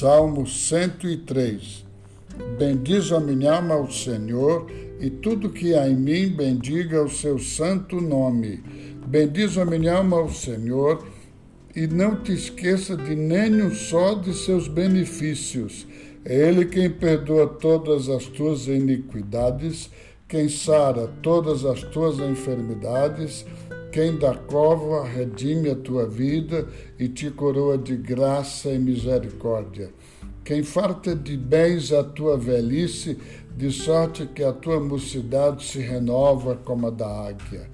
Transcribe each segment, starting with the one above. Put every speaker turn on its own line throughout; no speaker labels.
Salmo 103. Bendiz a minha alma ao Senhor, e tudo que há em mim bendiga o seu santo nome. Bendiz a minha alma ao Senhor, e não te esqueça de nenhum só de seus benefícios. É Ele quem perdoa todas as tuas iniquidades, quem sara todas as tuas enfermidades, quem da cova redime a tua vida e te coroa de graça e misericórdia. Quem farta de bens a tua velhice, de sorte que a tua mocidade se renova como a da águia.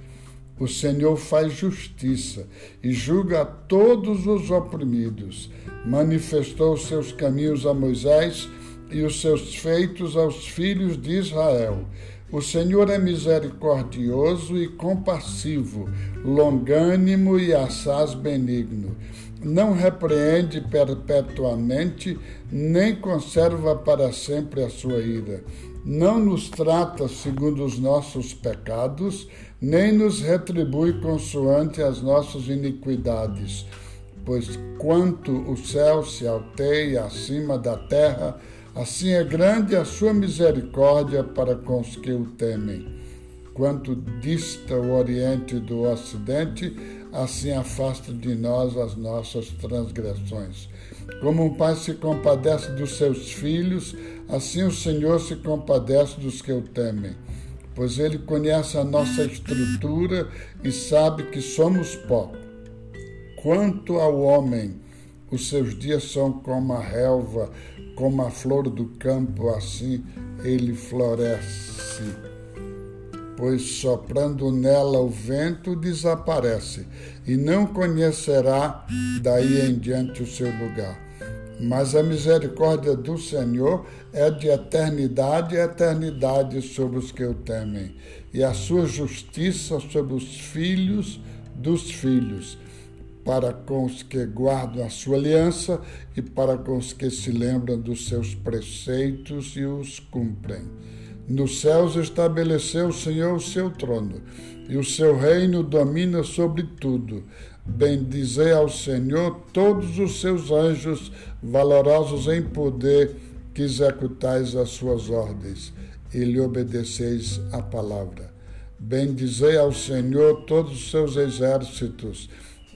O Senhor faz justiça e julga a todos os oprimidos. Manifestou seus caminhos a Moisés e os seus feitos aos filhos de Israel. O Senhor é misericordioso e compassivo, longânimo e assaz benigno. Não repreende perpetuamente, nem conserva para sempre a sua ira. Não nos trata segundo os nossos pecados, nem nos retribui consoante as nossas iniquidades. Pois quanto o céu se alteia acima da terra, Assim é grande a sua misericórdia para com os que o temem. Quanto dista o Oriente do Ocidente, assim afasta de nós as nossas transgressões. Como um pai se compadece dos seus filhos, assim o Senhor se compadece dos que o temem. Pois ele conhece a nossa estrutura e sabe que somos pó. Quanto ao homem, os seus dias são como a relva, como a flor do campo, assim ele floresce. Pois soprando nela o vento desaparece, e não conhecerá daí em diante o seu lugar. Mas a misericórdia do Senhor é de eternidade a eternidade sobre os que o temem, e a sua justiça sobre os filhos dos filhos para com os que guardam a sua aliança e para com os que se lembram dos seus preceitos e os cumprem. Nos céus estabeleceu o Senhor o seu trono, e o seu reino domina sobre tudo. Bendizei ao Senhor todos os seus anjos, valorosos em poder, que executais as suas ordens e lhe obedeceis a palavra. Bendizei ao Senhor todos os seus exércitos,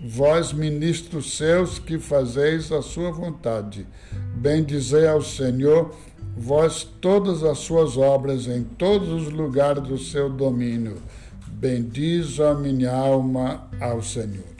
vós, ministros seus, que fazeis a sua vontade. Bendizei ao Senhor, vós todas as suas obras em todos os lugares do seu domínio. Bendiz a minha alma ao Senhor.